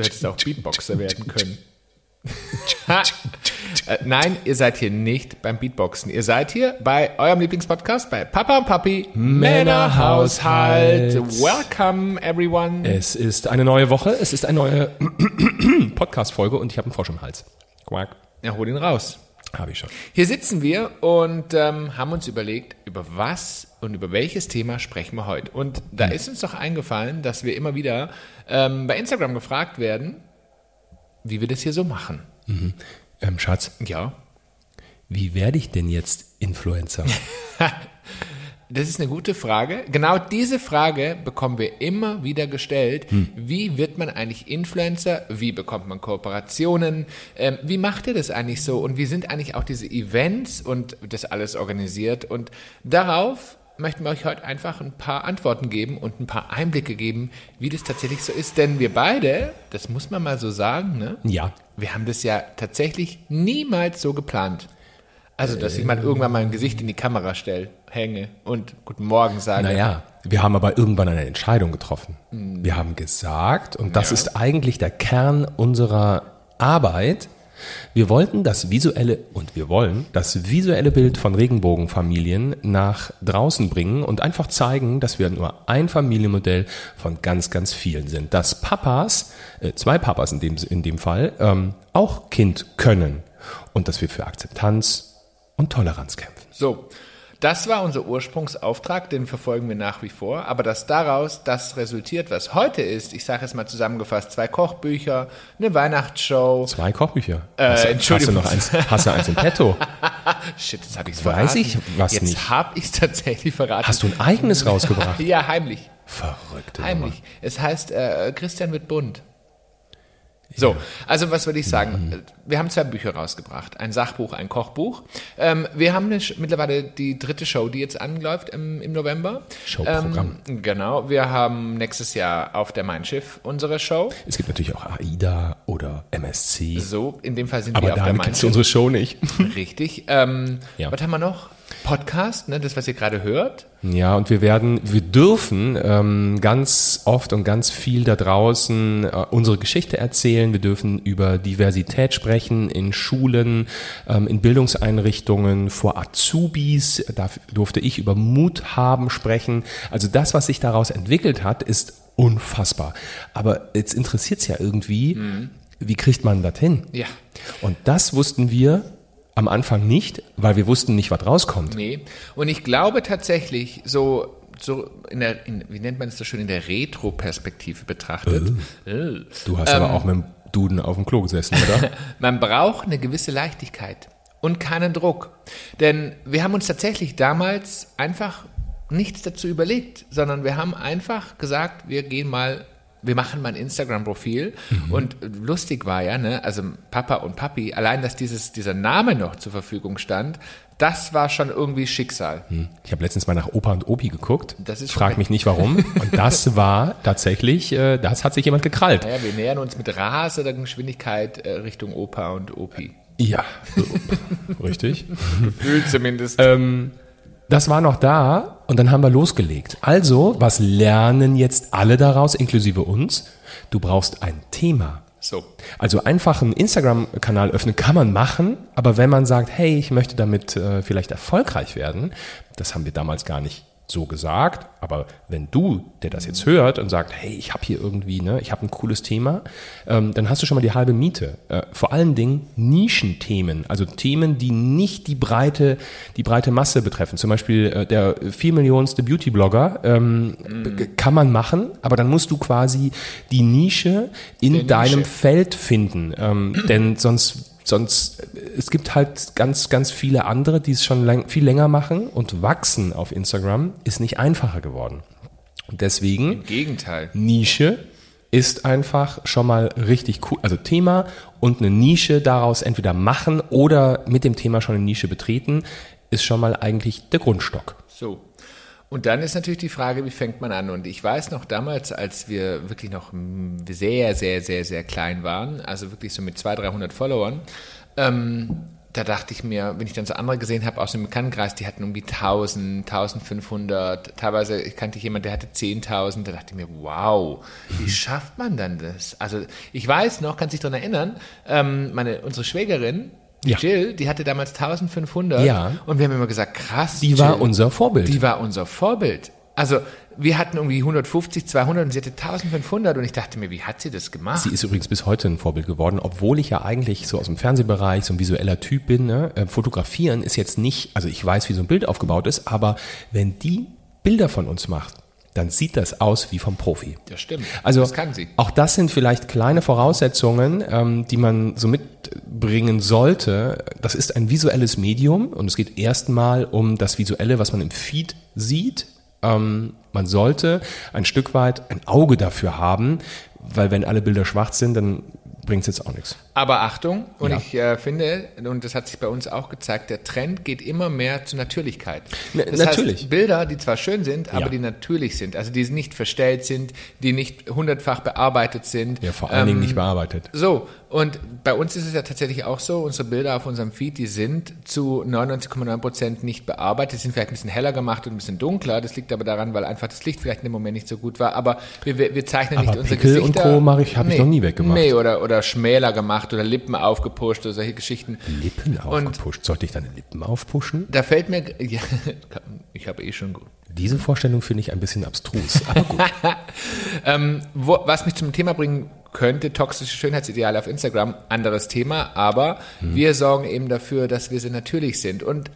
du hättest auch Beatboxer werden können. Äh, Nein, ihr seid hier nicht beim Beatboxen. Ihr seid hier bei eurem Lieblingspodcast, bei Papa und Papi Männerhaushalt. Welcome, everyone. Es ist eine neue Woche, es ist eine neue Podcast-Folge und ich habe einen Frosch im Hals. Quack. Ja, hol ihn raus. Habe ich schon. Hier sitzen wir und ähm, haben uns überlegt, über was und über welches Thema sprechen wir heute. Und da ist uns doch eingefallen, dass wir immer wieder ähm, bei Instagram gefragt werden, wie wir das hier so machen. Ähm, Schatz, Ja, wie werde ich denn jetzt Influencer? das ist eine gute Frage. Genau diese Frage bekommen wir immer wieder gestellt. Wie wird man eigentlich Influencer? Wie bekommt man Kooperationen? Ähm, wie macht ihr das eigentlich so? Und wie sind eigentlich auch diese Events und das alles organisiert? Und darauf möchten wir euch heute einfach ein paar Antworten geben und ein paar Einblicke geben, wie das tatsächlich so ist. Denn wir beide, das muss man mal so sagen, ne? ja. Wir haben das ja tatsächlich niemals so geplant. Also, dass ich mal irgendwann mal ein Gesicht in die Kamera stelle, hänge und Guten Morgen sage. Naja, wir haben aber irgendwann eine Entscheidung getroffen. Wir haben gesagt, und das Ja. ist eigentlich der Kern unserer Arbeit, wir wollten das visuelle, und wir wollen das visuelle Bild von Regenbogenfamilien nach draußen bringen und einfach zeigen, dass wir nur ein Familienmodell von ganz, ganz vielen sind. Dass Papas, äh, zwei Papas in dem, in dem Fall, ähm, auch Kind können. Und dass wir für Akzeptanz und Toleranz kämpfen. So, das war unser Ursprungsauftrag, den verfolgen wir nach wie vor. Aber dass daraus das resultiert, was heute ist, ich sage es mal zusammengefasst, zwei Kochbücher, eine Weihnachtsshow. Zwei Kochbücher. Äh, hast, Entschuldigung. Hast du noch eins, hast du eins im Petto? Shit, jetzt habe ich es Weiß verraten. ich was jetzt nicht. habe ich es tatsächlich verraten. Hast du ein eigenes rausgebracht? Ja, heimlich. Verrückte Nummer. Heimlich. Es heißt, äh, Christian wird bunt. So, also was würde ich sagen? Wir haben zwei Bücher rausgebracht. Ein Sachbuch, ein Kochbuch. Ähm, wir haben eine, mittlerweile die dritte Show, die jetzt anläuft im, im November. Showprogramm. Ähm, genau. Wir haben nächstes Jahr auf der Mein Schiff unsere Show. Es gibt natürlich auch AIDA oder MSC. So, in dem Fall sind Aber wir auf der Mein Schiff. unsere Show nicht. Richtig. Ähm, Ja. Was haben wir noch? Podcast, ne, das, was ihr gerade hört. Ja, und wir werden, wir dürfen ähm, ganz oft und ganz viel da draußen äh, unsere Geschichte erzählen. Wir dürfen über Diversität sprechen in Schulen, ähm, in Bildungseinrichtungen, vor Azubis. Da durfte ich über Mut haben sprechen. Also das, was sich daraus entwickelt hat, ist unfassbar. Aber jetzt interessiert es ja irgendwie, wie kriegt man das hin? Ja. Und das wussten wir am Anfang nicht, weil wir wussten nicht, was rauskommt. Nee. Und ich glaube tatsächlich, so, so in der, in, wie nennt man es so schön, in der Retro-Perspektive betrachtet, äh, Du hast aber auch mit dem Duden auf dem Klo gesessen, oder? man braucht eine gewisse Leichtigkeit und keinen Druck. Denn wir haben uns tatsächlich damals einfach nichts dazu überlegt, sondern wir haben einfach gesagt, wir gehen mal, wir machen mal ein Instagram-Profil. Und lustig war ja, ne, also Papa und Papi, allein, dass dieses, dieser Name noch zur Verfügung stand, das war schon irgendwie Schicksal. Ich habe letztens mal nach Opa und Opi geguckt. Das ist ich frage schon- mich nicht warum. Und das war tatsächlich, äh, das hat sich jemand gekrallt. Naja, wir nähern uns mit raser Geschwindigkeit äh, Richtung Opa und Opi. Ja, richtig. Gefühlt zumindest. Ähm, das war noch da und dann haben wir losgelegt. Also, was lernen jetzt alle daraus, inklusive uns? Du brauchst ein Thema. so. Also einfach einen Instagram-Kanal öffnen kann man machen, aber wenn man sagt, hey, ich möchte damit äh, vielleicht erfolgreich werden, das haben wir damals gar nicht so gesagt, aber wenn du, der das jetzt hört und sagt, hey, ich habe hier irgendwie, ne, ich habe ein cooles Thema, ähm, dann hast du schon mal die halbe Miete. Äh, vor allen Dingen Nischenthemen, also Themen, die nicht die breite, die breite Masse betreffen. Zum Beispiel äh, der vier Millionenste Beauty-Blogger ähm, b- kann man machen, aber dann musst du quasi die Nische in Der deinem Nische. Feld finden, ähm, denn sonst sonst es gibt halt ganz ganz viele andere, die es schon lang, viel länger machen und wachsen auf Instagram ist nicht einfacher geworden. Und deswegen Im Gegenteil. Nische ist einfach schon mal richtig cool. Also Thema und eine Nische daraus entweder machen oder mit dem Thema schon eine Nische betreten, ist schon mal eigentlich der Grundstock. So. Und dann ist natürlich die Frage, wie fängt man an? Und ich weiß noch damals, als wir wirklich noch sehr, sehr, sehr, sehr klein waren, also wirklich so mit 200, 300 Followern, ähm, da dachte ich mir, wenn ich dann so andere gesehen habe aus dem Bekanntenkreis, die hatten irgendwie 1000, 1500, teilweise ich kannte jemanden, der hatte 10.000, da dachte ich mir, wow, wie schafft man dann das? Also ich weiß noch, kann sich daran erinnern, ähm, meine, unsere Schwägerin, die Ja. Jill, die hatte damals 1500 Ja. und wir haben immer gesagt, krass, Die war Jill, unser Vorbild. die war unser Vorbild. Also wir hatten irgendwie 150, 200 und sie hatte 1500 und ich dachte mir, wie hat sie das gemacht? Sie ist übrigens bis heute ein Vorbild geworden, obwohl ich ja eigentlich so aus dem Fernsehbereich so ein visueller Typ bin. Ne? Äh, Fotografieren ist jetzt nicht, also ich weiß, wie so ein Bild aufgebaut ist, aber wenn die Bilder von uns macht, dann sieht das aus wie vom Profi. das stimmt. Also das kann sie. auch das sind vielleicht kleine Voraussetzungen, ähm, die man so mitbringen sollte. Das ist ein visuelles Medium und es geht erstmal um das Visuelle, was man im Feed sieht. Ähm, man sollte ein Stück weit ein Auge dafür haben, weil wenn alle Bilder schwarz sind, dann bringt es jetzt auch nichts. Aber Achtung, und Ja. ich äh, finde, und das hat sich bei uns auch gezeigt, der Trend geht immer mehr zur Natürlichkeit. Das natürlich. Heißt, Bilder, die zwar schön sind, aber Ja. die natürlich sind, also die nicht verstellt sind, die nicht hundertfach bearbeitet sind. Ja, vor allen Dingen Ähm, nicht bearbeitet. So, und bei uns ist es ja tatsächlich auch so, unsere Bilder auf unserem Feed, die sind zu 99,9 Prozent nicht bearbeitet, die sind vielleicht ein bisschen heller gemacht und ein bisschen dunkler. Das liegt aber daran, weil einfach das Licht vielleicht in dem Moment nicht so gut war. Aber wir, wir, wir zeichnen Aber nicht unsere Pickel und Gesichter. Co. mache ich- hab ich noch nie weggemacht. Nee, oder, oder schmäler gemacht oder Lippen aufgepusht oder solche Geschichten. Lippen Und aufgepusht. Sollte ich deine Lippen aufpushen? da fällt mir, ja, ich habe eh schon gut. Diese Vorstellung finde ich ein bisschen abstrus. Aber gut. Ähm, wo, was mich zum Thema bringen könnte, toxische Schönheitsideale auf Instagram, anderes Thema, aber wir sorgen eben dafür, dass wir sie natürlich sind. Und äh,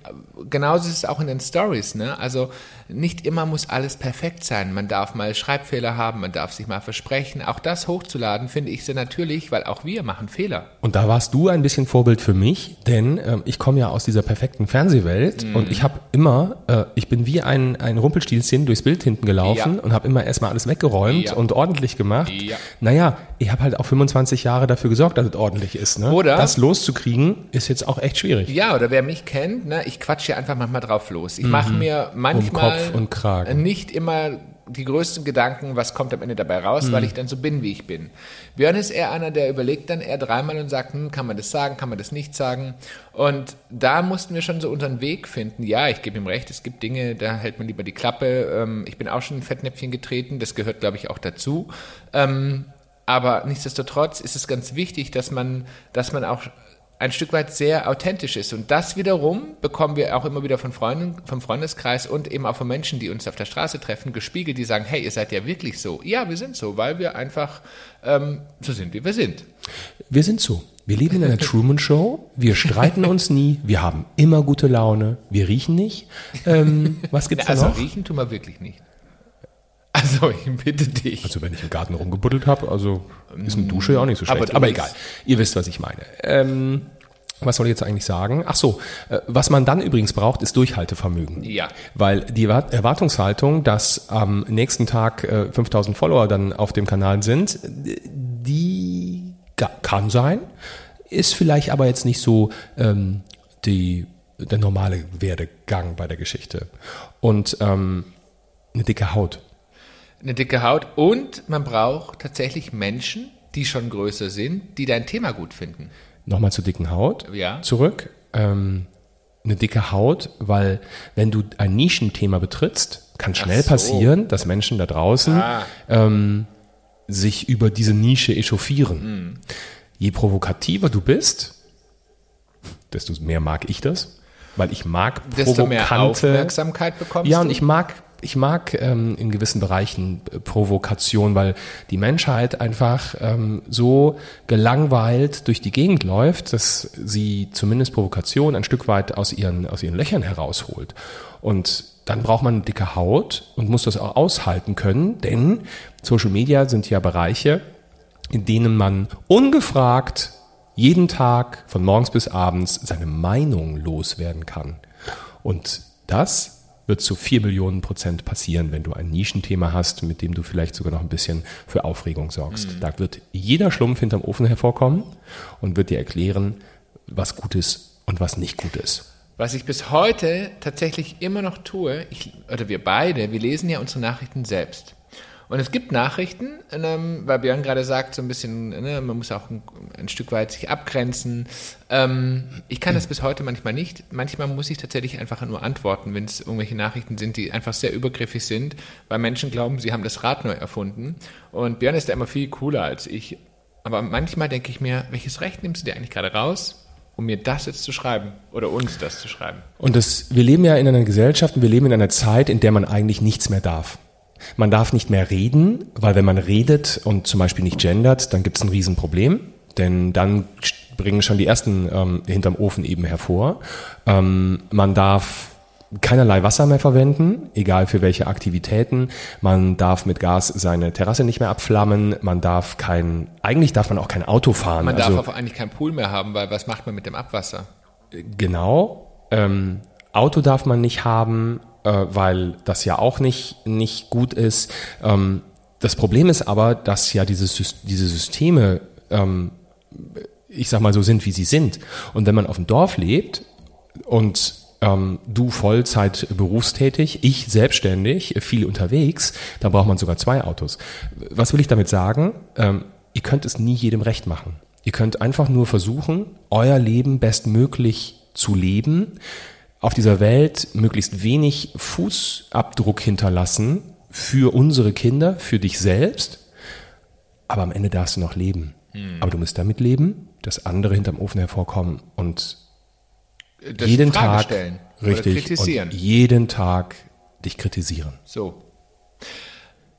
genauso ist es auch in den Stories, ne? Also nicht immer muss alles perfekt sein. Man darf mal Schreibfehler haben, man darf sich mal versprechen. Auch das hochzuladen finde ich sehr natürlich, weil auch wir machen Fehler. Und da warst du ein bisschen Vorbild für mich, denn ähm, ich komme ja aus dieser perfekten Fernsehwelt Mhm. und ich habe immer, äh, ich bin wie ein, ein Rumpelstilzchen durchs Bild hinten gelaufen Ja. und habe immer erstmal alles weggeräumt Ja. und ordentlich gemacht. Ja. Naja, ich habe halt auch 25 Jahre dafür gesorgt, dass es ordentlich ist. Ne? Oder- Das loszukriegen ist jetzt auch echt schwierig. Ja, oder wer mich kennt, ne, ich quatsche einfach manchmal drauf los. Ich mache mir manchmal Kopf und Kragen. nicht immer die größten Gedanken, was kommt am Ende dabei raus, weil ich dann so bin, wie ich bin. Björn ist eher einer, der überlegt dann eher dreimal und sagt, hm, kann man das sagen, kann man das nicht sagen. Und da mussten wir schon so unseren Weg finden. Ja, ich gebe ihm recht, es gibt Dinge, da hält man lieber die Klappe. Ähm, ich bin auch schon in ein Fettnäpfchen getreten, das gehört, glaube ich, auch dazu. Ähm, aber nichtsdestotrotz ist es ganz wichtig, dass man, dass man auch ein Stück weit sehr authentisch ist. Und das wiederum bekommen wir auch immer wieder von Freunden, vom Freundeskreis und eben auch von Menschen, die uns auf der Straße treffen, gespiegelt, die sagen, hey, ihr seid ja wirklich so. Ja, wir sind so, weil wir einfach ähm, so sind, wie wir sind. Wir sind so. Wir leben in einer Truman Show. Wir streiten uns nie. Wir haben immer gute Laune. Wir riechen nicht. Ähm, was gibt's da Also noch? riechen tun wir wirklich nicht. Also, ich bitte dich. Also wenn ich im Garten rumgebuddelt habe, also ist eine Dusche ja auch nicht so Aber schlecht. Aber, bist- egal, ihr wisst, was ich meine. Ähm, was soll ich jetzt eigentlich sagen? Ach so, äh, was man dann übrigens braucht, ist Durchhaltevermögen. Ja. Weil die Erwart- Erwartungshaltung, dass am nächsten Tag äh, 5000 Follower dann auf dem Kanal sind, äh, die kann sein, ist vielleicht aber jetzt nicht so ähm, die, der normale Werdegang bei der Geschichte. Und ähm, eine dicke Haut. Eine dicke Haut und man braucht tatsächlich Menschen, die schon größer sind, die dein Thema gut finden. Nochmal zur dicken Haut Ja. zurück. Ähm, eine dicke Haut, weil wenn du ein Nischenthema betrittst, kann schnell so. passieren, dass Menschen da draußen Ah. ähm, sich über diese Nische echauffieren. Hm. Je provokativer du bist, desto mehr mag ich das, weil ich mag Desto mehr provokante Aufmerksamkeit bekommst ja, und ich mag, ich mag ähm, in gewissen Bereichen äh, Provokation, weil die Menschheit einfach ähm, so gelangweilt durch die Gegend läuft, dass sie zumindest Provokation ein Stück weit aus ihren, aus ihren Löchern herausholt. Und dann braucht man eine dicke Haut und muss das auch aushalten können, denn Social Media sind ja Bereiche, in denen man ungefragt jeden Tag von morgens bis abends seine Meinung loswerden kann. Und das wird zu vier Millionen Prozent passieren, wenn du ein Nischenthema hast, mit dem du vielleicht sogar noch ein bisschen für Aufregung sorgst. Da wird jeder Schlumpf hinterm Ofen hervorkommen und wird dir erklären, was gut ist und was nicht gut ist. Was ich bis heute tatsächlich immer noch tue, ich, oder wir beide, wir lesen ja unsere Nachrichten selbst. Und es gibt Nachrichten, ähm, weil Björn gerade sagt, so ein bisschen, ne, man muss auch ein, ein, Stück weit sich abgrenzen. Ähm, ich kann das bis heute manchmal nicht. Manchmal muss ich tatsächlich einfach nur antworten, wenn es irgendwelche Nachrichten sind, die einfach sehr übergriffig sind, weil Menschen glauben, sie haben das Rad neu erfunden. Und Björn ist da immer viel cooler als ich. Aber manchmal denke ich mir, welches Recht nimmst du dir eigentlich gerade raus? um mir das jetzt zu schreiben oder uns das zu schreiben. Und das, wir leben ja in einer Gesellschaft und wir leben in einer Zeit, in der man eigentlich nichts mehr darf. Man darf nicht mehr reden, weil wenn man redet und zum Beispiel nicht gendert, dann gibt es ein Riesenproblem, denn dann bringen schon die ersten ähm, hinterm Ofen eben hervor. Ähm, man darf keinerlei Wasser mehr verwenden, egal für welche Aktivitäten. Man darf mit Gas seine Terrasse nicht mehr abflammen. Man darf kein, eigentlich darf man auch kein Auto fahren. Man also, darf auch eigentlich keinen Pool mehr haben, weil was macht man mit dem Abwasser? Genau. Ähm, Auto darf man nicht haben äh, weil das ja auch nicht, nicht gut ist. Ähm, das Problem ist aber, dass ja diese, diese Systeme, ähm, ich sag mal so sind, wie sie sind. Und wenn man auf dem Dorf lebt und ähm, du Vollzeit berufstätig, ich selbstständig, viel unterwegs, dann braucht man sogar zwei Autos. Was will ich damit sagen? Ähm, ihr könnt es nie jedem recht machen. Ihr könnt einfach nur versuchen, euer Leben bestmöglich zu leben auf dieser Welt möglichst wenig Fußabdruck hinterlassen für unsere Kinder, für dich selbst. Aber am Ende darfst du noch leben. Hm. Aber du musst damit leben, dass andere hinterm Ofen hervorkommen und das jeden Frage Tag stellen richtig kritisieren. Und jeden Tag dich kritisieren. So.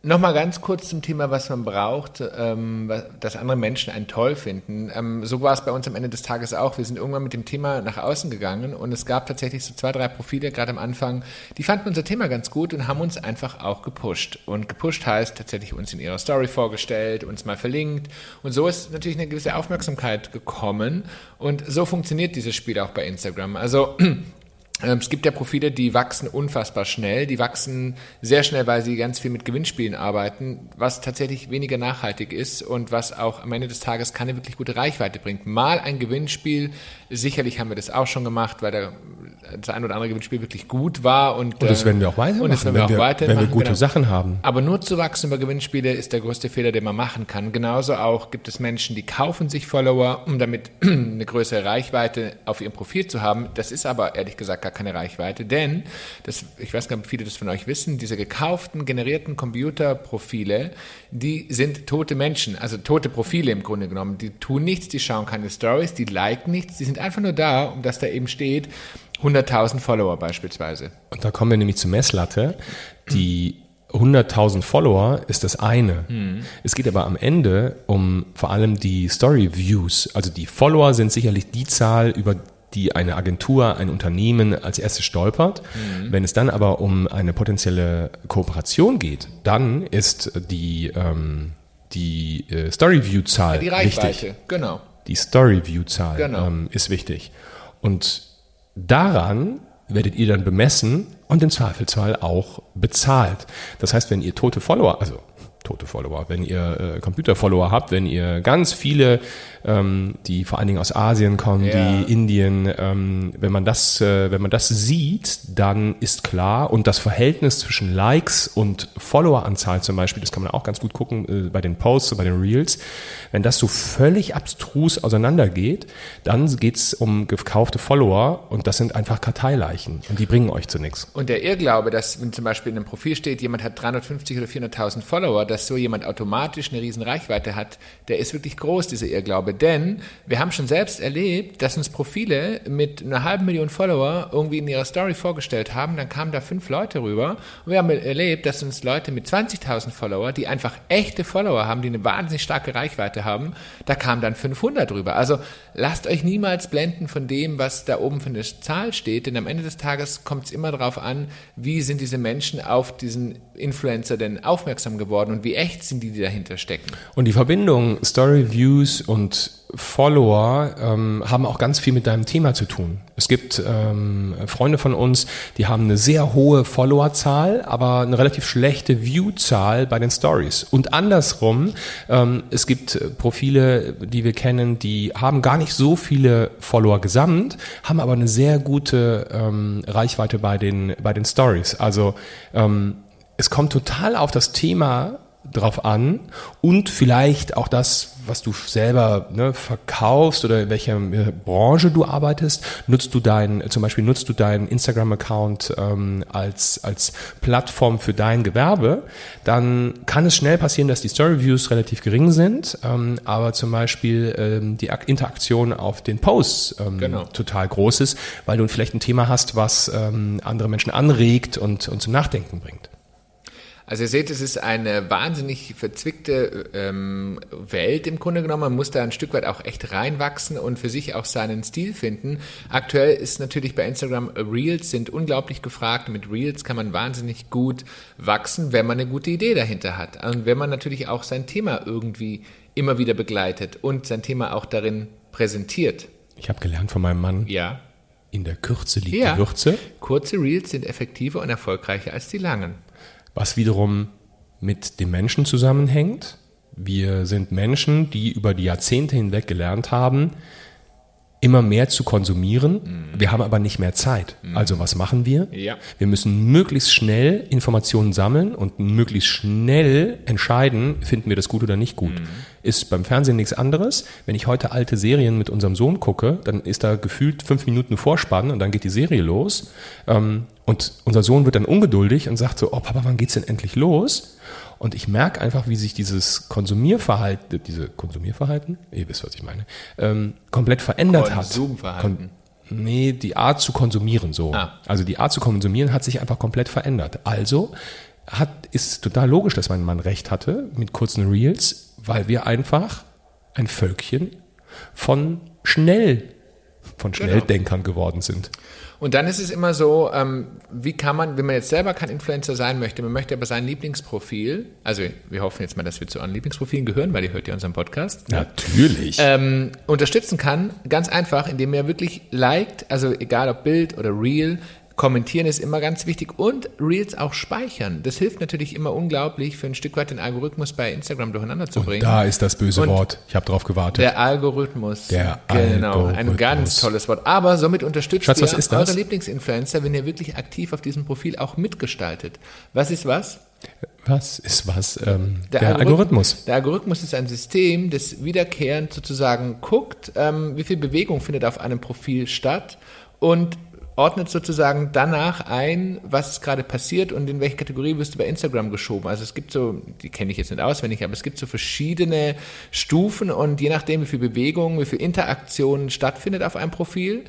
Nochmal ganz kurz zum Thema, was man braucht, ähm, dass andere Menschen einen toll finden. Ähm, so war es bei uns am Ende des Tages auch. Wir sind irgendwann mit dem Thema nach außen gegangen und es gab tatsächlich so zwei, drei Profile gerade am Anfang, die fanden unser Thema ganz gut und haben uns einfach auch gepusht. Und gepusht heißt tatsächlich uns in ihrer Story vorgestellt, uns mal verlinkt und so ist natürlich eine gewisse Aufmerksamkeit gekommen und so funktioniert dieses Spiel auch bei Instagram. Also es gibt ja Profile, die wachsen unfassbar schnell. Die wachsen sehr schnell, weil sie ganz viel mit Gewinnspielen arbeiten, was tatsächlich weniger nachhaltig ist und was auch am Ende des Tages keine wirklich gute Reichweite bringt. Mal ein Gewinnspiel, sicherlich haben wir das auch schon gemacht, weil der, das ein oder andere Gewinnspiel wirklich gut war. Und, und das werden wir auch weitermachen, und das werden wir wenn, auch wir, weitermachen, wenn wir gute genau. Sachen haben. Aber nur zu wachsen über Gewinnspiele ist der größte Fehler, den man machen kann. Genauso auch gibt es Menschen, die kaufen sich Follower, um damit eine größere Reichweite auf ihrem Profil zu haben. Das ist aber ehrlich gesagt gar keine Reichweite, denn, das, ich weiß gar nicht, ob viele das von euch wissen, diese gekauften, generierten Computerprofile, die sind tote Menschen, also tote Profile im Grunde genommen. Die tun nichts, die schauen keine Stories, die liken nichts, die sind einfach nur da, um dass da eben steht, 100.000 Follower beispielsweise. Und da kommen wir nämlich zur Messlatte, die 100.000 Follower ist das eine. Mhm. Es geht aber am Ende um vor allem die Story Views. Also die Follower sind sicherlich die Zahl, über die eine Agentur, ein Unternehmen als erstes stolpert. Mhm. Wenn es dann aber um eine potenzielle Kooperation geht, dann ist die, ähm, die äh, Story-View-Zahl ja, die wichtig. genau. Die Story-View-Zahl genau. ähm, ist wichtig. Und daran werdet ihr dann bemessen und im Zweifelsfall auch bezahlt. Das heißt, wenn ihr tote Follower, also tote Follower, wenn ihr äh, Computer-Follower habt, wenn ihr ganz viele ähm, die vor allen Dingen aus Asien kommen, ja. die Indien. Ähm, wenn man das, äh, wenn man das sieht, dann ist klar und das Verhältnis zwischen Likes und Followeranzahl zum Beispiel, das kann man auch ganz gut gucken äh, bei den Posts, bei den Reels. Wenn das so völlig abstrus auseinandergeht, dann geht's um gekaufte Follower und das sind einfach Karteileichen und die bringen euch zu nichts. Und der Irrglaube, dass wenn zum Beispiel in einem Profil steht, jemand hat 350 oder 400.000 Follower, dass so jemand automatisch eine riesen Reichweite hat, der ist wirklich groß, dieser Irrglaube denn wir haben schon selbst erlebt, dass uns Profile mit einer halben Million Follower irgendwie in ihrer Story vorgestellt haben, dann kamen da fünf Leute rüber und wir haben erlebt, dass uns Leute mit 20.000 Follower, die einfach echte Follower haben, die eine wahnsinnig starke Reichweite haben, da kamen dann 500 rüber. Also lasst euch niemals blenden von dem, was da oben für eine Zahl steht, denn am Ende des Tages kommt es immer darauf an, wie sind diese Menschen auf diesen Influencer denn aufmerksam geworden und wie echt sind die, die dahinter stecken. Und die Verbindung Story Views und Follower ähm, haben auch ganz viel mit deinem Thema zu tun. Es gibt ähm, Freunde von uns, die haben eine sehr hohe Followerzahl, aber eine relativ schlechte Viewzahl bei den Stories. Und andersrum, ähm, es gibt Profile, die wir kennen, die haben gar nicht so viele Follower gesamt, haben aber eine sehr gute ähm, Reichweite bei den bei den Stories. Also ähm, es kommt total auf das Thema drauf an und vielleicht auch das, was du selber ne, verkaufst oder in welcher äh, Branche du arbeitest, nutzt du dein, zum Beispiel nutzt du deinen Instagram-Account ähm, als, als Plattform für dein Gewerbe, dann kann es schnell passieren, dass die Story-Views relativ gering sind, ähm, aber zum Beispiel ähm, die Interaktion auf den Posts ähm, genau. total groß ist, weil du vielleicht ein Thema hast, was ähm, andere Menschen anregt und, und zum Nachdenken bringt. Also ihr seht, es ist eine wahnsinnig verzwickte ähm, Welt im Grunde genommen. Man muss da ein Stück weit auch echt reinwachsen und für sich auch seinen Stil finden. Aktuell ist natürlich bei Instagram Reels sind unglaublich gefragt. Mit Reels kann man wahnsinnig gut wachsen, wenn man eine gute Idee dahinter hat. Und wenn man natürlich auch sein Thema irgendwie immer wieder begleitet und sein Thema auch darin präsentiert. Ich habe gelernt von meinem Mann. Ja. In der Kürze liegt ja. die Würze. Kurze Reels sind effektiver und erfolgreicher als die langen was wiederum mit dem Menschen zusammenhängt. Wir sind Menschen, die über die Jahrzehnte hinweg gelernt haben, immer mehr zu konsumieren. Mhm. Wir haben aber nicht mehr Zeit. Mhm. Also was machen wir? Ja. Wir müssen möglichst schnell Informationen sammeln und möglichst schnell entscheiden, finden wir das gut oder nicht gut. Mhm. Ist beim Fernsehen nichts anderes. Wenn ich heute alte Serien mit unserem Sohn gucke, dann ist da gefühlt fünf Minuten Vorspann und dann geht die Serie los. Ähm, und unser Sohn wird dann ungeduldig und sagt so, oh Papa, wann geht's denn endlich los? Und ich merke einfach, wie sich dieses Konsumierverhalten, diese Konsumierverhalten, ihr wisst, was ich meine, ähm, komplett verändert Konsumverhalten. hat. Kon nee, die Art zu konsumieren so. Ah. Also die Art zu konsumieren hat sich einfach komplett verändert. Also hat, ist total logisch, dass mein Mann recht hatte mit kurzen Reels, weil wir einfach ein Völkchen von schnell, von genau. Schnelldenkern genau. geworden sind. Und dann ist es immer so, ähm, wie kann man, wenn man jetzt selber kein Influencer sein möchte, man möchte aber sein Lieblingsprofil, also wir hoffen jetzt mal, dass wir zu euren Lieblingsprofilen gehören, weil ihr hört ja unseren Podcast. Natürlich. Ähm, unterstützen kann, ganz einfach, indem er wirklich liked, also egal ob Bild oder Reel, Kommentieren ist immer ganz wichtig und Reels auch speichern. Das hilft natürlich immer unglaublich, für ein Stück weit den Algorithmus bei Instagram durcheinander zu bringen. Und da ist das böse und Wort. Ich habe drauf gewartet. Der Algorithmus. Der genau, Algorithmus. ein ganz tolles Wort. Aber somit unterstützt Schatz, ihr eure Lieblingsinfluencer, wenn ihr wirklich aktiv auf diesem Profil auch mitgestaltet. Was ist was? Was ist was? Ähm, der, der Algorithmus. Algorithmus. Der Algorithmus ist ein System, das wiederkehrend sozusagen guckt, ähm, wie viel Bewegung findet auf einem Profil statt und ordnet sozusagen danach ein, was gerade passiert und in welche Kategorie wirst du bei Instagram geschoben. Also es gibt so, die kenne ich jetzt nicht auswendig, aber es gibt so verschiedene Stufen und je nachdem, wie viel Bewegung, wie viel Interaktion stattfindet auf einem Profil,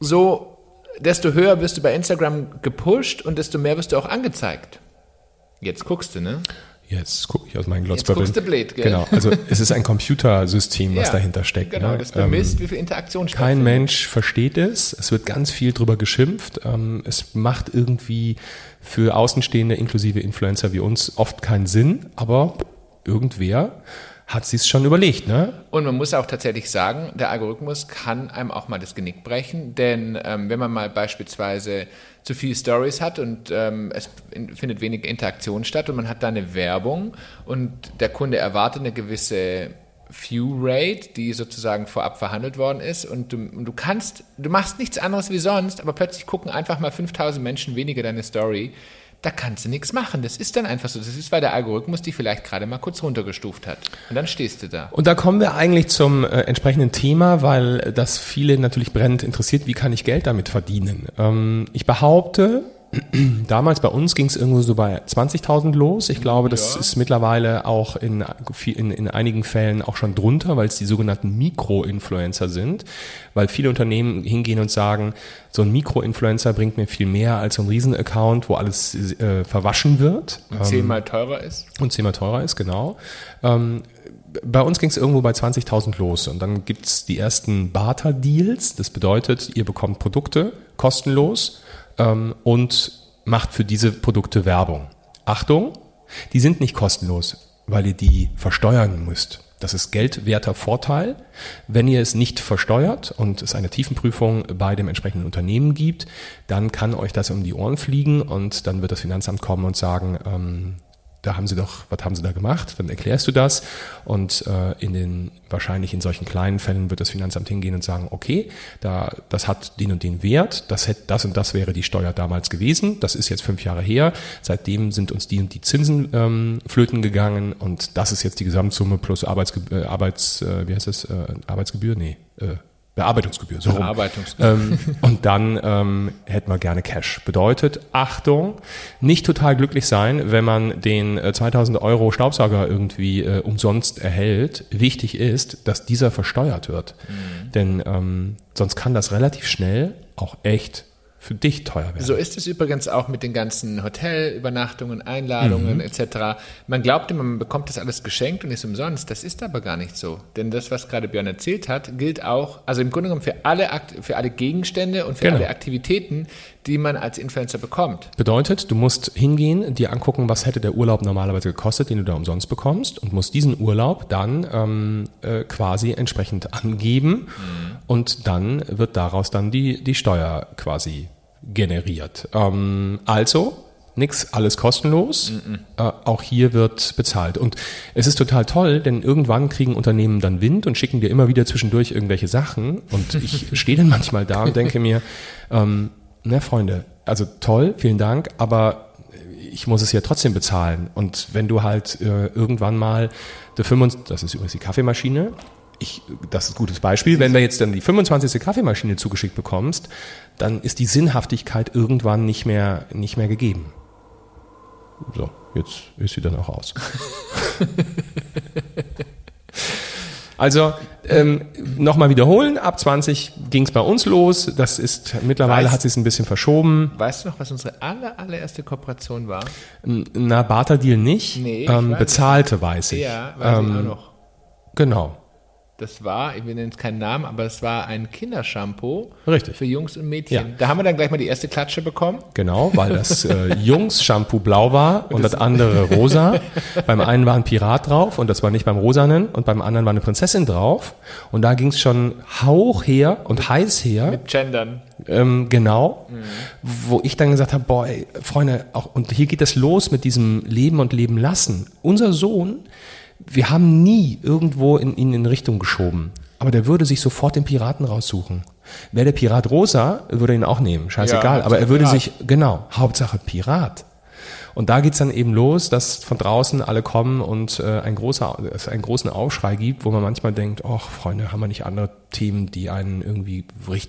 so desto höher wirst du bei Instagram gepusht und desto mehr wirst du auch angezeigt. Jetzt guckst du, ne? Jetzt gucke ich aus meinen Glotzbrillen. Jetzt guckst du blöd, gell? Genau, also es ist ein Computersystem, was ja, dahinter steckt. Genau, ne? das bemisst, ähm, wie viel Interaktion Kein Mensch versteht es. Es wird ganz viel drüber geschimpft. Ähm, es macht irgendwie für Außenstehende, inklusive Influencer wie uns, oft keinen Sinn, aber irgendwer hat sie es schon überlegt, ne? Und man muss auch tatsächlich sagen, der Algorithmus kann einem auch mal das Genick brechen, denn ähm, wenn man mal beispielsweise zu viele Stories hat und ähm, es findet wenig Interaktion statt und man hat da eine Werbung und der Kunde erwartet eine gewisse View Rate, die sozusagen vorab verhandelt worden ist und du, und du kannst, du machst nichts anderes wie sonst, aber plötzlich gucken einfach mal 5000 Menschen weniger deine Story da kannst du nichts machen. Das ist dann einfach so. Das ist, weil der Algorithmus dich vielleicht gerade mal kurz runtergestuft hat. Und dann stehst du da. Und da kommen wir eigentlich zum äh, entsprechenden Thema, weil das viele natürlich brennend interessiert. Wie kann ich Geld damit verdienen? Ähm, ich behaupte, Damals bei uns ging es irgendwo so bei 20.000 los. Ich glaube, das ja. ist mittlerweile auch in, in, in einigen Fällen auch schon drunter, weil es die sogenannten Mikro-Influencer sind. Weil viele Unternehmen hingehen und sagen, so ein Mikro-Influencer bringt mir viel mehr als so ein Riesen-Account, wo alles äh, verwaschen wird. Und zehnmal ähm, teurer ist. Und zehnmal teurer ist, genau. Ähm, bei uns ging es irgendwo bei 20.000 los und dann gibt's die ersten Barter-Deals. Das bedeutet, ihr bekommt Produkte kostenlos ähm, und macht für diese Produkte Werbung. Achtung, die sind nicht kostenlos, weil ihr die versteuern müsst. Das ist geldwerter Vorteil. Wenn ihr es nicht versteuert und es eine Tiefenprüfung bei dem entsprechenden Unternehmen gibt, dann kann euch das um die Ohren fliegen und dann wird das Finanzamt kommen und sagen, ähm, da haben sie doch, was haben sie da gemacht? Dann erklärst du das. Und äh, in den wahrscheinlich in solchen kleinen Fällen wird das Finanzamt hingehen und sagen, okay, da das hat den und den Wert, das hätte das und das wäre die Steuer damals gewesen, das ist jetzt fünf Jahre her, seitdem sind uns die und die Zinsen ähm, flöten gegangen. Und das ist jetzt die Gesamtsumme plus Arbeitsgebühr, äh, Arbeits, äh, wie heißt das, äh, Arbeitsgebühr, nee, äh, Bearbeitungsgebühr. So Bearbeitungsgebühr. ähm, und dann ähm, hätten wir gerne Cash. Bedeutet, Achtung, nicht total glücklich sein, wenn man den äh, 2000 Euro Staubsauger irgendwie äh, umsonst erhält. Wichtig ist, dass dieser versteuert wird. Mhm. Denn ähm, sonst kann das relativ schnell auch echt für dich teuer werden. So ist es übrigens auch mit den ganzen Hotelübernachtungen, Einladungen mhm. etc. Man glaubt immer, man bekommt das alles geschenkt und ist umsonst. Das ist aber gar nicht so. Denn das, was gerade Björn erzählt hat, gilt auch, also im Grunde genommen für alle, für alle Gegenstände und für genau. alle Aktivitäten, die man als Influencer bekommt. Bedeutet, du musst hingehen, dir angucken, was hätte der Urlaub normalerweise gekostet, den du da umsonst bekommst und musst diesen Urlaub dann ähm, äh, quasi entsprechend angeben mhm. und dann wird daraus dann die, die Steuer quasi generiert. Ähm, also, nix, alles kostenlos. Mm -mm. Äh, auch hier wird bezahlt. Und es ist total toll, denn irgendwann kriegen Unternehmen dann Wind und schicken dir immer wieder zwischendurch irgendwelche Sachen. Und ich stehe dann manchmal da und denke mir, ähm, na Freunde, also toll, vielen Dank, aber ich muss es ja trotzdem bezahlen. Und wenn du halt äh, irgendwann mal, der 25, das ist übrigens die Kaffeemaschine, ich, das ist ein gutes Beispiel, wenn du jetzt dann die 25. Kaffeemaschine zugeschickt bekommst, dann ist die Sinnhaftigkeit irgendwann nicht mehr, nicht mehr gegeben. So, jetzt ist sie dann auch aus. also ähm, nochmal wiederholen, ab 20 ging es bei uns los. Das ist mittlerweile weißt, hat sich ein bisschen verschoben. Weißt du noch, was unsere aller, allererste Kooperation war? Na, Barterdeal nicht. Nee, ähm, bezahlte weiß ich. Ja, weiß ähm, ich auch noch. Genau. Das war, ich will jetzt keinen Namen, aber es war ein Kindershampoo Richtig. für Jungs und Mädchen. Ja. Da haben wir dann gleich mal die erste Klatsche bekommen. Genau, weil das äh, Jungs-Shampoo blau war und, das, das andere rosa. beim einen war ein Pirat drauf und das war nicht beim rosanen und beim anderen war eine Prinzessin drauf. Und da ging es schon hauch her und mit, heiß her. Mit Gendern. Ähm, genau, mhm. wo ich dann gesagt habe, boah, ey, Freunde, auch, und hier geht es los mit diesem Leben und Leben lassen. Unser Sohn wir haben nie irgendwo in ihn in Richtung geschoben. Aber der würde sich sofort den Piraten raussuchen. Wäre der Pirat rosa, würde ihn auch nehmen. Scheißegal. Ja, aber er würde Pirat. sich, genau, Hauptsache Pirat. Und da geht's dann eben los, dass von draußen alle kommen und äh, ein großer, es einen großen Aufschrei gibt, wo man manchmal denkt, ach Freunde, haben wir nicht andere Themen, die einen irgendwie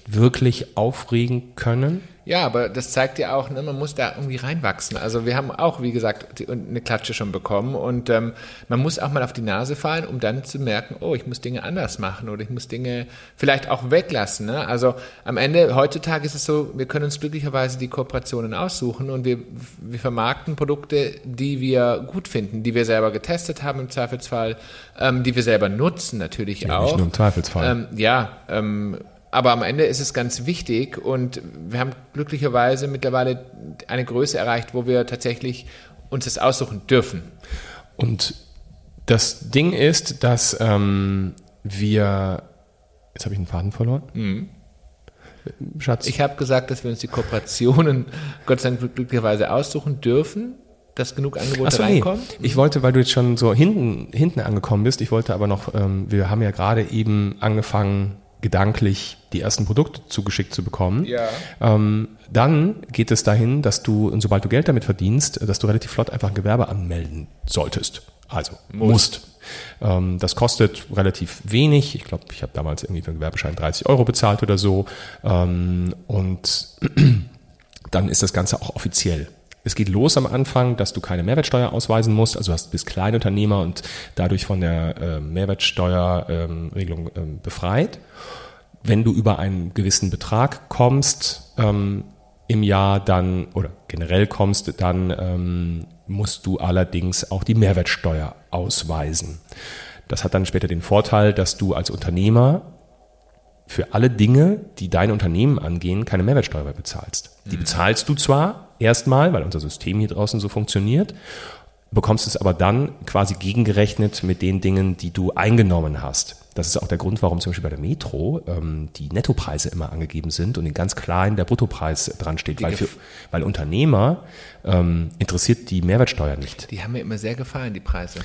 wirklich aufregen können? Ja, aber das zeigt ja auch, ne, man muss da irgendwie reinwachsen. Also wir haben auch, wie gesagt, die, eine Klatsche schon bekommen und ähm, man muss auch mal auf die Nase fallen, um dann zu merken, oh, ich muss Dinge anders machen oder ich muss Dinge vielleicht auch weglassen. Ne? Also am Ende, heutzutage ist es so, wir können uns glücklicherweise die Kooperationen aussuchen und wir, wir vermarkten Produkte, die wir gut finden, die wir selber getestet haben im Zweifelsfall, ähm, die wir selber nutzen natürlich ja, auch. Nicht nur im Zweifelsfall. Ähm, ja, ähm, aber am Ende ist es ganz wichtig und wir haben glücklicherweise mittlerweile eine Größe erreicht, wo wir tatsächlich uns das aussuchen dürfen. Und das Ding ist, dass ähm, wir. Jetzt habe ich einen Faden verloren. Mhm. Schatz. Ich habe gesagt, dass wir uns die Kooperationen Gott sei Dank glücklicherweise aussuchen dürfen dass genug Angebote so, reinkommen? Nee. Ich wollte, weil du jetzt schon so hinten, hinten angekommen bist, ich wollte aber noch, ähm, wir haben ja gerade eben angefangen, gedanklich die ersten Produkte zugeschickt zu bekommen. Ja. Ähm, dann geht es dahin, dass du, sobald du Geld damit verdienst, dass du relativ flott einfach ein Gewerbe anmelden solltest. Also musst. musst. Ähm, das kostet relativ wenig. Ich glaube, ich habe damals irgendwie für einen Gewerbeschein 30 Euro bezahlt oder so. Ähm, und dann ist das Ganze auch offiziell. Es geht los am Anfang, dass du keine Mehrwertsteuer ausweisen musst. Also du hast, bist Kleinunternehmer und dadurch von der äh, Mehrwertsteuerregelung ähm, ähm, befreit. Wenn du über einen gewissen Betrag kommst ähm, im Jahr, dann oder generell kommst, dann ähm, musst du allerdings auch die Mehrwertsteuer ausweisen. Das hat dann später den Vorteil, dass du als Unternehmer für alle Dinge, die dein Unternehmen angehen, keine Mehrwertsteuer mehr bezahlst. Die mhm. bezahlst du zwar erstmal, weil unser System hier draußen so funktioniert, bekommst es aber dann quasi gegengerechnet mit den Dingen, die du eingenommen hast. Das ist auch der Grund, warum zum Beispiel bei der Metro ähm, die Nettopreise immer angegeben sind und in ganz klein der Bruttopreis dran steht, weil, für, weil Unternehmer ähm, interessiert die Mehrwertsteuer nicht. Die haben mir immer sehr gefallen, die Preise.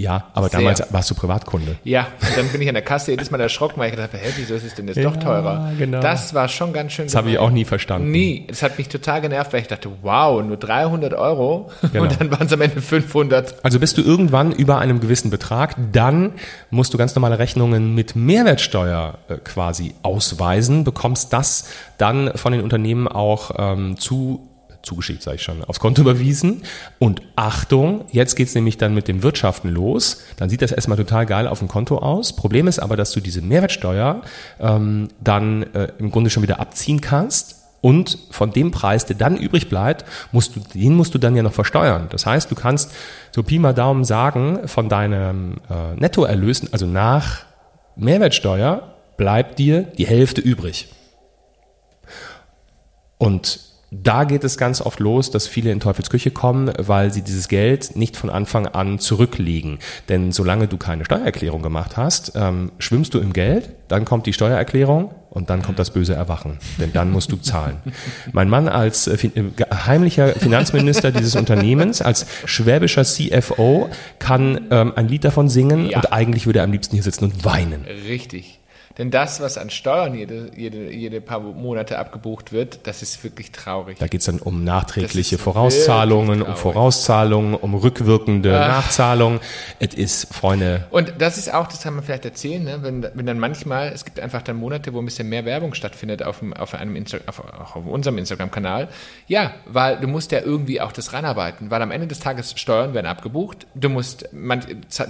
Ja, aber Sehr. damals warst du Privatkunde. Ja, und dann bin ich an der Kasse jedes Mal erschrocken, weil ich gedacht habe, hä, wieso ist es denn jetzt ja, doch teurer? Genau. Das war schon ganz schön. Das habe ich auch nie verstanden. Nie. Das hat mich total genervt, weil ich dachte, wow, nur 300 Euro genau. und dann waren es am Ende 500. Also bist du irgendwann über einem gewissen Betrag, dann musst du ganz normale Rechnungen mit Mehrwertsteuer äh, quasi ausweisen, bekommst das dann von den Unternehmen auch ähm, zu zugeschickt, sage ich schon, aufs Konto überwiesen. Und Achtung, jetzt geht's nämlich dann mit dem Wirtschaften los. Dann sieht das erstmal total geil auf dem Konto aus. Problem ist aber, dass du diese Mehrwertsteuer ähm, dann äh, im Grunde schon wieder abziehen kannst. Und von dem Preis, der dann übrig bleibt, musst du, den musst du dann ja noch versteuern. Das heißt, du kannst so Pi mal Daumen sagen, von deinem äh, Nettoerlösen, also nach Mehrwertsteuer, bleibt dir die Hälfte übrig. Und da geht es ganz oft los, dass viele in Teufelsküche kommen, weil sie dieses Geld nicht von Anfang an zurücklegen. Denn solange du keine Steuererklärung gemacht hast, ähm, schwimmst du im Geld, dann kommt die Steuererklärung und dann kommt das böse Erwachen. Denn dann musst du zahlen. Mein Mann als äh, äh heimlicher Finanzminister dieses Unternehmens, als schwäbischer CFO, kann ähm, ein Lied davon singen ja. und eigentlich würde er am liebsten hier sitzen und weinen. Richtig. Denn das, was an Steuern jede, jede, jede paar Monate abgebucht wird, das ist wirklich traurig. Da geht es dann um nachträgliche Vorauszahlungen, um Vorauszahlungen, um rückwirkende Ach. Nachzahlungen. Es ist, Freunde. Und das ist auch, das kann man vielleicht erzählen, ne? wenn, wenn dann manchmal, es gibt einfach dann Monate, wo ein bisschen mehr Werbung stattfindet auf, auf, einem Insta auf, auf unserem Instagram-Kanal. Ja, weil du musst ja irgendwie auch das ranarbeiten, weil am Ende des Tages Steuern werden abgebucht. Du musst, man,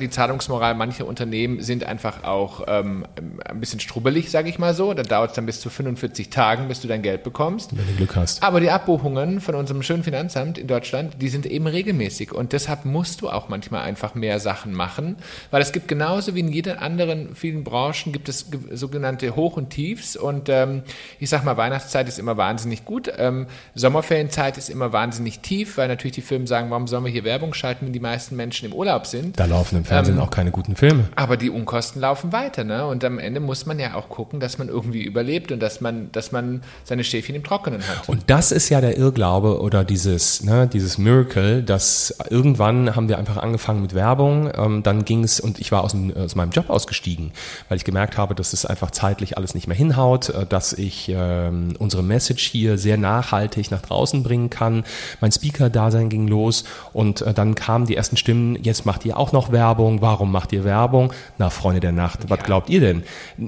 die Zahlungsmoral mancher Unternehmen sind einfach auch ähm, ein bisschen bisschen strubbelig, sage ich mal so. Da dauert es dann bis zu 45 Tagen, bis du dein Geld bekommst. Wenn du Glück hast. Aber die Abbuchungen von unserem schönen Finanzamt in Deutschland, die sind eben regelmäßig. Und deshalb musst du auch manchmal einfach mehr Sachen machen, weil es gibt genauso wie in jeder anderen vielen Branchen gibt es sogenannte Hoch- und Tiefs. Und ähm, ich sag mal, Weihnachtszeit ist immer wahnsinnig gut. Ähm, Sommerferienzeit ist immer wahnsinnig tief, weil natürlich die Firmen sagen, warum sollen wir hier Werbung schalten, wenn die meisten Menschen im Urlaub sind. Da laufen im Fernsehen ähm, auch keine guten Filme. Aber die Unkosten laufen weiter, ne? Und am Ende muss man ja auch gucken, dass man irgendwie überlebt und dass man, dass man seine Schäfchen im Trockenen hat. Und das ist ja der Irrglaube oder dieses, ne, dieses Miracle, dass irgendwann haben wir einfach angefangen mit Werbung, ähm, dann ging es und ich war aus, dem, aus, meinem Job ausgestiegen, weil ich gemerkt habe, dass es einfach zeitlich alles nicht mehr hinhaut, äh, dass ich ähm, unsere Message hier sehr nachhaltig nach draußen bringen kann. Mein Speaker-Dasein ging los und äh, dann kamen die ersten Stimmen, jetzt macht ihr auch noch Werbung, warum macht ihr Werbung? Na, Freunde der Nacht, ja. was glaubt ihr denn?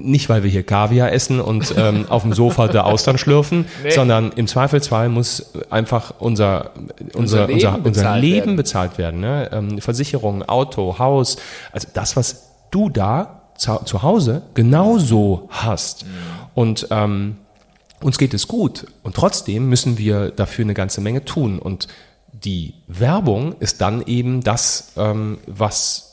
Nicht, weil wir hier Kaviar essen und ähm, auf dem Sofa der Austern schlürfen, nee. sondern im Zweifelsfall muss einfach unser, unser, unser, Leben, unser, bezahlt, Leben werden. bezahlt werden. Ne? Ähm, Versicherung, Auto, Haus, also das, was du da zu, zu Hause genauso hast. Mhm. Und ähm, uns geht es gut und trotzdem müssen wir dafür eine ganze Menge tun. Und die Werbung ist dann eben das, ähm, was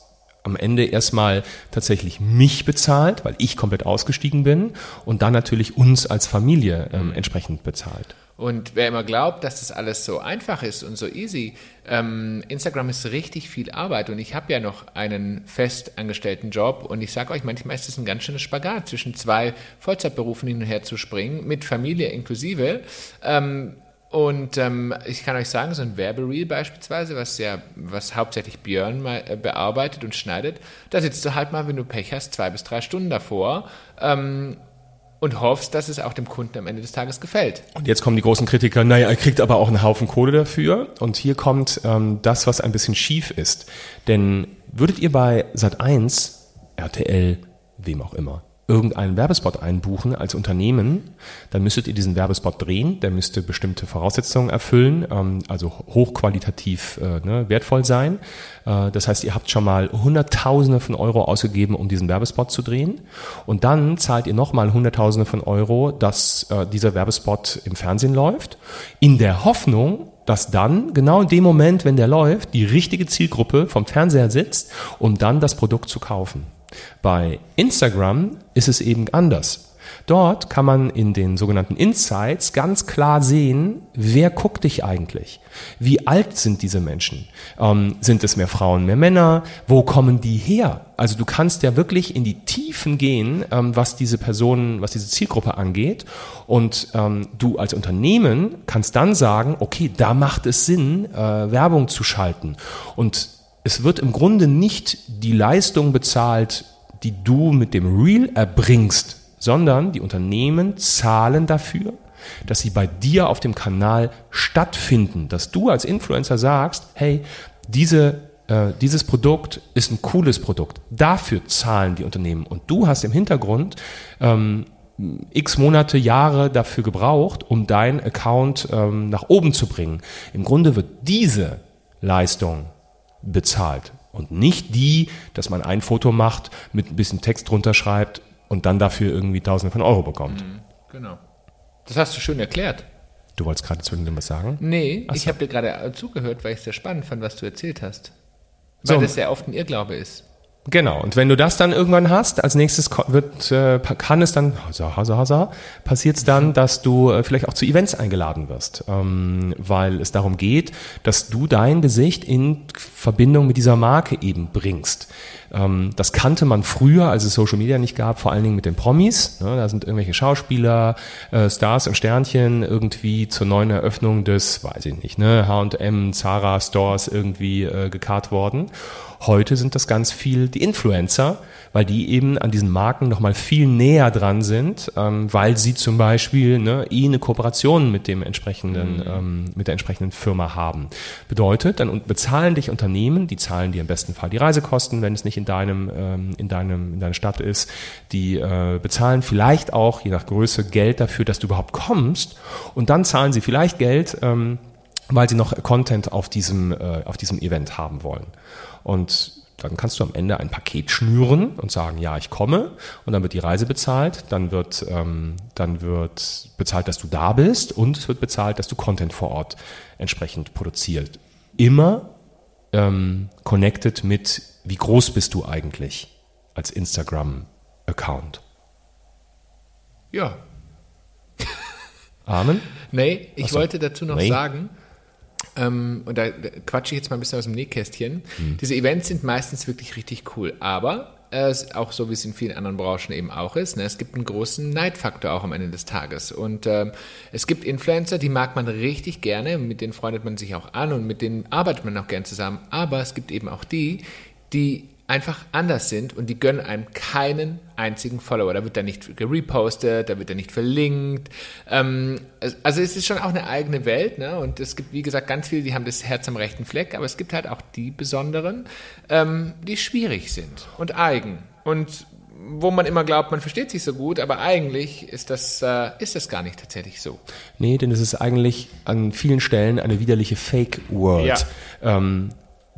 am Ende erstmal tatsächlich mich bezahlt, weil ich komplett ausgestiegen bin und dann natürlich uns als Familie ähm, entsprechend bezahlt. Und wer immer glaubt, dass das alles so einfach ist und so easy, ähm, Instagram ist richtig viel Arbeit und ich habe ja noch einen festangestellten Job und ich sage euch, manchmal ist es ein ganz schönes Spagat zwischen zwei Vollzeitberufen hin und her zu springen, mit Familie inklusive. Ähm, und ähm, ich kann euch sagen, so ein Werbereel beispielsweise, was ja, was hauptsächlich Björn mal äh, bearbeitet und schneidet, da sitzt du halt mal, wenn du Pech hast, zwei bis drei Stunden davor ähm, und hoffst, dass es auch dem Kunden am Ende des Tages gefällt. Und jetzt kommen die großen Kritiker, naja, er kriegt aber auch einen Haufen Kohle dafür. Und hier kommt ähm, das, was ein bisschen schief ist. Denn würdet ihr bei Sat1, RTL, wem auch immer, irgendeinen Werbespot einbuchen als Unternehmen, dann müsstet ihr diesen Werbespot drehen, der müsste bestimmte Voraussetzungen erfüllen, ähm, also hochqualitativ äh, ne, wertvoll sein. Äh, das heißt, ihr habt schon mal Hunderttausende von Euro ausgegeben, um diesen Werbespot zu drehen und dann zahlt ihr nochmal Hunderttausende von Euro, dass äh, dieser Werbespot im Fernsehen läuft, in der Hoffnung, dass dann genau in dem Moment, wenn der läuft, die richtige Zielgruppe vom Fernseher sitzt, um dann das Produkt zu kaufen. Bei Instagram ist es eben anders. Dort kann man in den sogenannten Insights ganz klar sehen, wer guckt dich eigentlich? Wie alt sind diese Menschen? Ähm, sind es mehr Frauen, mehr Männer? Wo kommen die her? Also du kannst ja wirklich in die Tiefen gehen, ähm, was diese Personen, was diese Zielgruppe angeht. Und ähm, du als Unternehmen kannst dann sagen, okay, da macht es Sinn, äh, Werbung zu schalten. Und es wird im Grunde nicht die Leistung bezahlt, die du mit dem Real erbringst, sondern die Unternehmen zahlen dafür, dass sie bei dir auf dem Kanal stattfinden, dass du als Influencer sagst, hey, diese, äh, dieses Produkt ist ein cooles Produkt. Dafür zahlen die Unternehmen. Und du hast im Hintergrund ähm, x Monate, Jahre dafür gebraucht, um deinen Account ähm, nach oben zu bringen. Im Grunde wird diese Leistung bezahlt und nicht die, dass man ein Foto macht, mit ein bisschen Text drunter schreibt und dann dafür irgendwie Tausende von Euro bekommt. Mhm, genau. Das hast du schön erklärt. Du wolltest gerade zwischendurch was sagen? Nee, so. ich habe dir gerade zugehört, weil ich es sehr spannend fand, was du erzählt hast. Weil so. das sehr oft ein Irrglaube ist. Genau. Und wenn du das dann irgendwann hast, als nächstes wird, äh, kann es dann, hasa, hasa, hasa, passiert es dann, dass du äh, vielleicht auch zu Events eingeladen wirst, ähm, weil es darum geht, dass du dein Gesicht in Verbindung mit dieser Marke eben bringst. Ähm, das kannte man früher, als es Social Media nicht gab, vor allen Dingen mit den Promis. Ne? Da sind irgendwelche Schauspieler, äh, Stars und Sternchen irgendwie zur neuen Eröffnung des, weiß ich nicht, ne, H&M, Zara Stores irgendwie äh, gekarrt worden. Heute sind das ganz viel die Influencer, weil die eben an diesen Marken nochmal viel näher dran sind, ähm, weil sie zum Beispiel ne, eh eine Kooperation mit dem entsprechenden, mhm. ähm, mit der entsprechenden Firma haben. Bedeutet, dann bezahlen dich Unternehmen, die zahlen dir im besten Fall die Reisekosten, wenn es nicht in deinem, ähm, in deinem, in deiner Stadt ist, die äh, bezahlen vielleicht auch, je nach Größe, Geld dafür, dass du überhaupt kommst und dann zahlen sie vielleicht Geld, ähm, weil sie noch Content auf diesem, äh, auf diesem Event haben wollen. Und dann kannst du am Ende ein Paket schnüren und sagen, ja, ich komme. Und dann wird die Reise bezahlt, dann wird, ähm, dann wird bezahlt, dass du da bist und es wird bezahlt, dass du Content vor Ort entsprechend produziert. Immer ähm, connected mit, wie groß bist du eigentlich als Instagram-Account. Ja. Amen? Nee, ich so. wollte dazu noch nee. sagen, ähm, und da, quatsche ich jetzt mal ein bisschen aus dem Nähkästchen. Mhm. Diese Events sind meistens wirklich richtig cool, aber äh, auch so wie es in vielen anderen Branchen eben auch ist, ne, es gibt einen großen Neidfaktor auch am Ende des Tages. Und ähm, es gibt Influencer, die mag man richtig gerne, mit denen freundet man sich auch an und mit denen arbeitet man auch gern zusammen. Aber es gibt eben auch die, die einfach anders sind und die gönnen einem keinen einzigen Follower. Da wird er nicht gerepostet, da wird er nicht verlinkt. Ähm, also es ist schon auch eine eigene Welt, ne? Und es gibt, wie gesagt, ganz viele, die haben das Herz am rechten Fleck, aber es gibt halt auch die besonderen, ähm, die schwierig sind und eigen. Und wo man immer glaubt, man versteht sich so gut, aber eigentlich ist das, äh, ist das gar nicht tatsächlich so. Nee, denn es ist eigentlich an vielen Stellen eine widerliche Fake-World. Ja. Ähm,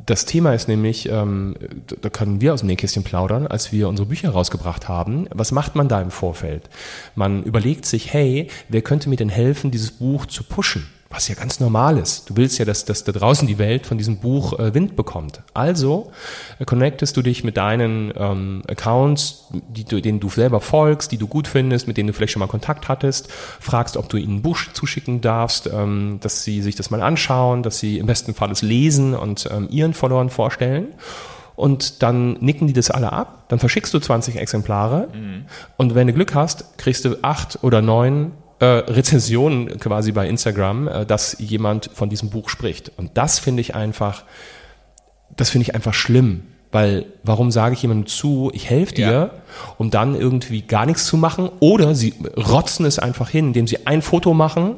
das Thema ist nämlich, ähm, da können wir aus dem Nähkästchen plaudern, als wir unsere Bücher rausgebracht haben. Was macht man da im Vorfeld? Man überlegt sich, hey, wer könnte mir denn helfen, dieses Buch zu pushen? Was ja ganz normal ist. Du willst ja, dass, dass da draußen die Welt von diesem Buch äh, Wind bekommt. Also äh, connectest du dich mit deinen ähm, Accounts, die du, denen du selber folgst, die du gut findest, mit denen du vielleicht schon mal Kontakt hattest, fragst, ob du ihnen ein Buch zuschicken darfst, ähm, dass sie sich das mal anschauen, dass sie im besten Fall es lesen und ähm, ihren Followern vorstellen und dann nicken die das alle ab, dann verschickst du 20 Exemplare mhm. und wenn du Glück hast, kriegst du acht oder neun äh, Rezensionen quasi bei Instagram, äh, dass jemand von diesem Buch spricht. Und das finde ich einfach, das finde ich einfach schlimm. Weil warum sage ich jemandem zu, ich helfe dir, ja. um dann irgendwie gar nichts zu machen? Oder sie rotzen es einfach hin, indem sie ein Foto machen,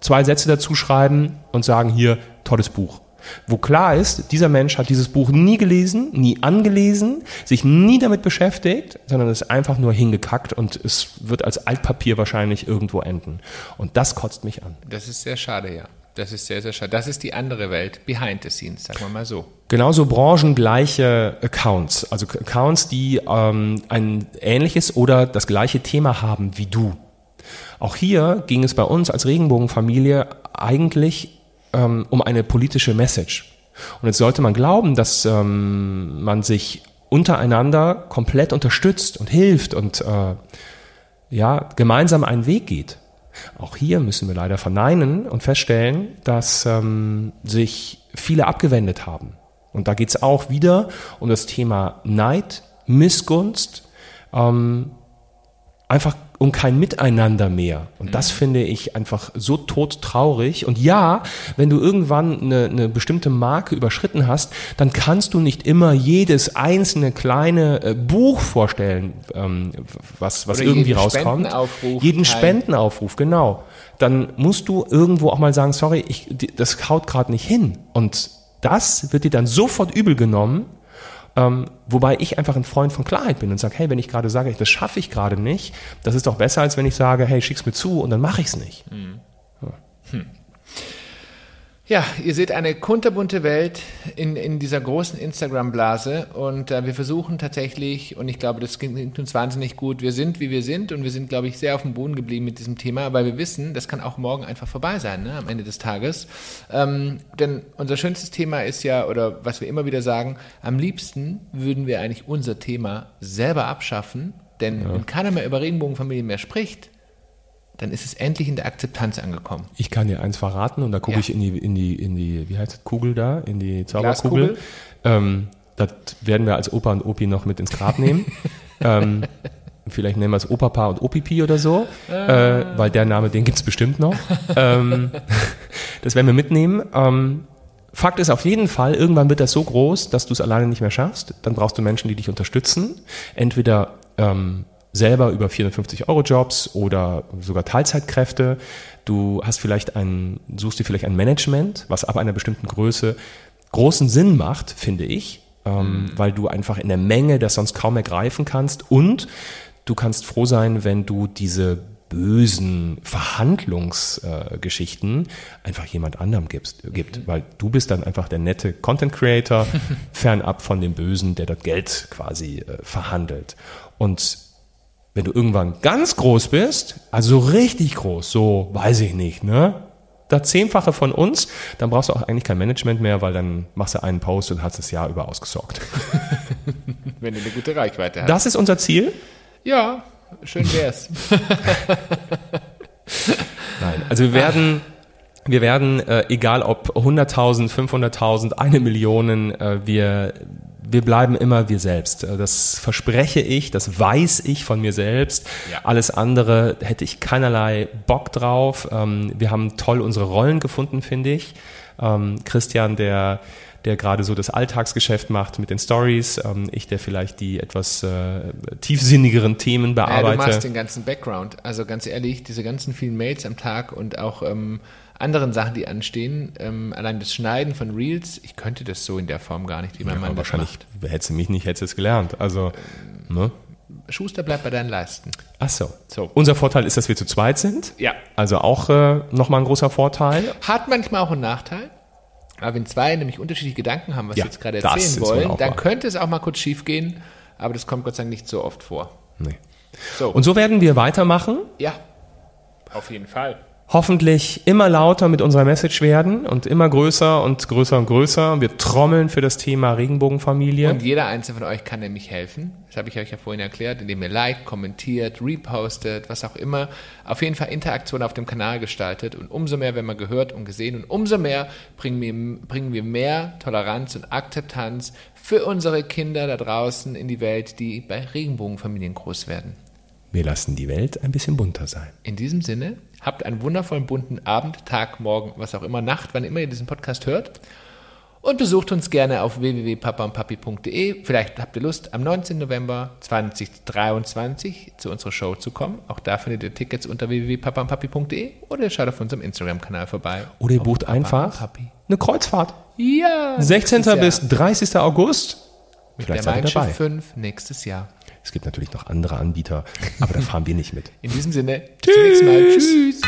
zwei Sätze dazu schreiben und sagen, hier, tolles Buch wo klar ist, dieser Mensch hat dieses Buch nie gelesen, nie angelesen, sich nie damit beschäftigt, sondern ist einfach nur hingekackt und es wird als Altpapier wahrscheinlich irgendwo enden. Und das kotzt mich an. Das ist sehr schade, ja. Das ist sehr, sehr schade. Das ist die andere Welt, behind the scenes, sagen wir mal so. Genauso branchengleiche Accounts, also Accounts, die ähm, ein ähnliches oder das gleiche Thema haben wie du. Auch hier ging es bei uns als Regenbogenfamilie eigentlich ähm, um eine politische Message. Und jetzt sollte man glauben, dass ähm, man sich untereinander komplett unterstützt und hilft und äh, ja, gemeinsam einen Weg geht. Auch hier müssen wir leider verneinen und feststellen, dass ähm, sich viele abgewendet haben. Und da geht es auch wieder um das Thema Neid, Missgunst, ähm, einfach um kein Miteinander mehr. Und das mhm. finde ich einfach so todtraurig. Und ja, wenn du irgendwann eine, eine bestimmte Marke überschritten hast, dann kannst du nicht immer jedes einzelne kleine äh, Buch vorstellen, ähm, was, was irgendwie jeden rauskommt. Spendenaufruf jeden Spendenaufruf, genau. Dann musst du irgendwo auch mal sagen, sorry, ich, das haut gerade nicht hin. Und das wird dir dann sofort übel genommen ähm, wobei ich einfach ein Freund von Klarheit bin und sage, hey, wenn ich gerade sage, das schaffe ich gerade nicht, das ist doch besser, als wenn ich sage, hey, schick's mir zu und dann mache ich es nicht. Mhm. Ja. Hm. Ja, ihr seht eine kunterbunte Welt in, in dieser großen Instagram-Blase und äh, wir versuchen tatsächlich, und ich glaube, das klingt uns wahnsinnig gut, wir sind, wie wir sind und wir sind, glaube ich, sehr auf dem Boden geblieben mit diesem Thema, weil wir wissen, das kann auch morgen einfach vorbei sein, ne, am Ende des Tages. Ähm, denn unser schönstes Thema ist ja, oder was wir immer wieder sagen, am liebsten würden wir eigentlich unser Thema selber abschaffen, denn ja. wenn keiner mehr über Regenbogenfamilie mehr spricht, dann ist es endlich in der Akzeptanz angekommen. Ich kann dir eins verraten und da gucke ja. ich in die, in die, in die, wie heißt es, Kugel da, in die Zauberkugel. Ähm, das werden wir als Opa und Opi noch mit ins Grab nehmen. ähm, vielleicht nennen wir es Opapa und Opipi oder so, ah. äh, weil der Name, den gibt's bestimmt noch. ähm, das werden wir mitnehmen. Ähm, Fakt ist auf jeden Fall, irgendwann wird das so groß, dass du es alleine nicht mehr schaffst. Dann brauchst du Menschen, die dich unterstützen. Entweder ähm, selber über 450-Euro-Jobs oder sogar Teilzeitkräfte. Du hast vielleicht ein, suchst dir vielleicht ein Management, was ab einer bestimmten Größe großen Sinn macht, finde ich, ähm, mhm. weil du einfach in der Menge das sonst kaum ergreifen kannst und du kannst froh sein, wenn du diese bösen Verhandlungsgeschichten äh, einfach jemand anderem gibst, gibt, mhm. weil du bist dann einfach der nette Content Creator, fernab von dem Bösen, der das Geld quasi äh, verhandelt. Und wenn du irgendwann ganz groß bist, also richtig groß, so weiß ich nicht, ne? Das Zehnfache von uns, dann brauchst du auch eigentlich kein Management mehr, weil dann machst du einen Post und hast das Jahr über ausgesorgt. wenn du eine gute Reichweite hast. Das ist unser Ziel? Ja, schön wär's. Nein, also wir werden, wir werden, äh, egal ob 100.000, 500.000, eine Million, äh, wir wir bleiben immer wir selbst. Äh, das verspreche ich, das weiß ich von mir selbst. Ja. Alles andere hätte ich keinerlei Bock drauf. Ähm, wir haben toll unsere Rollen gefunden, finde ich. Ähm, Christian, der der gerade so das Alltagsgeschäft macht mit den Stories, ähm, ich, der vielleicht die etwas äh, tiefsinnigeren Themen bearbeite. Ja, du machst den ganzen Background. Also ganz ehrlich, diese ganzen vielen Mails am Tag und auch ähm, anderen Sachen, die anstehen, ähm, allein das Schneiden von Reels, ich könnte das so in der Form gar nicht, wie mein ja, Mann wahrscheinlich macht. Hättest du mich nicht, hättest du es gelernt. Also, ähm, ne? Schuster bleibt bei deinen Leisten. Ach so. so. Unser Vorteil ist, dass wir zu zweit sind. Ja. Also auch äh, nochmal ein großer Vorteil. Hat manchmal auch einen Nachteil. Aber wenn zwei nämlich unterschiedliche Gedanken haben, was ja, sie jetzt gerade erzählen wollen, dann könnte es auch mal kurz schief gehen. Aber das kommt Gott sei Dank nicht so oft vor. Nee. So. Und so werden wir weitermachen. Ja, auf jeden Fall hoffentlich immer lauter mit unserer Message werden und immer größer und größer und größer. Wir trommeln für das Thema Regenbogenfamilie. Und jeder einzelne von euch kann nämlich helfen. Das habe ich euch ja vorhin erklärt, indem ihr liked, kommentiert, repostet, was auch immer. Auf jeden Fall Interaktion auf dem Kanal gestaltet. Und umso mehr werden wir gehört und gesehen und umso mehr bringen wir, bringen wir mehr Toleranz und Akzeptanz für unsere Kinder da draußen in die Welt, die bei Regenbogenfamilien groß werden. Wir lassen die Welt ein bisschen bunter sein. In diesem Sinne, habt einen wundervollen bunten Abend, Tag, Morgen, was auch immer, Nacht, wann immer ihr diesen Podcast hört. Und besucht uns gerne auf www.papaundpapi.de. Vielleicht habt ihr Lust, am 19. November 2023 zu unserer Show zu kommen. Auch da findet ihr Tickets unter www.papaundpapi.de oder ihr schaut auf unserem Instagram-Kanal vorbei. Oder ihr bucht einfach eine Kreuzfahrt. Ja. 16. bis 30. August. Mit Vielleicht der Mein Schiff 5 nächstes Jahr. Es gibt natürlich noch andere Anbieter, aber da fahren wir nicht mit. In diesem Sinne, bis zum nächsten Mal. Tschüss.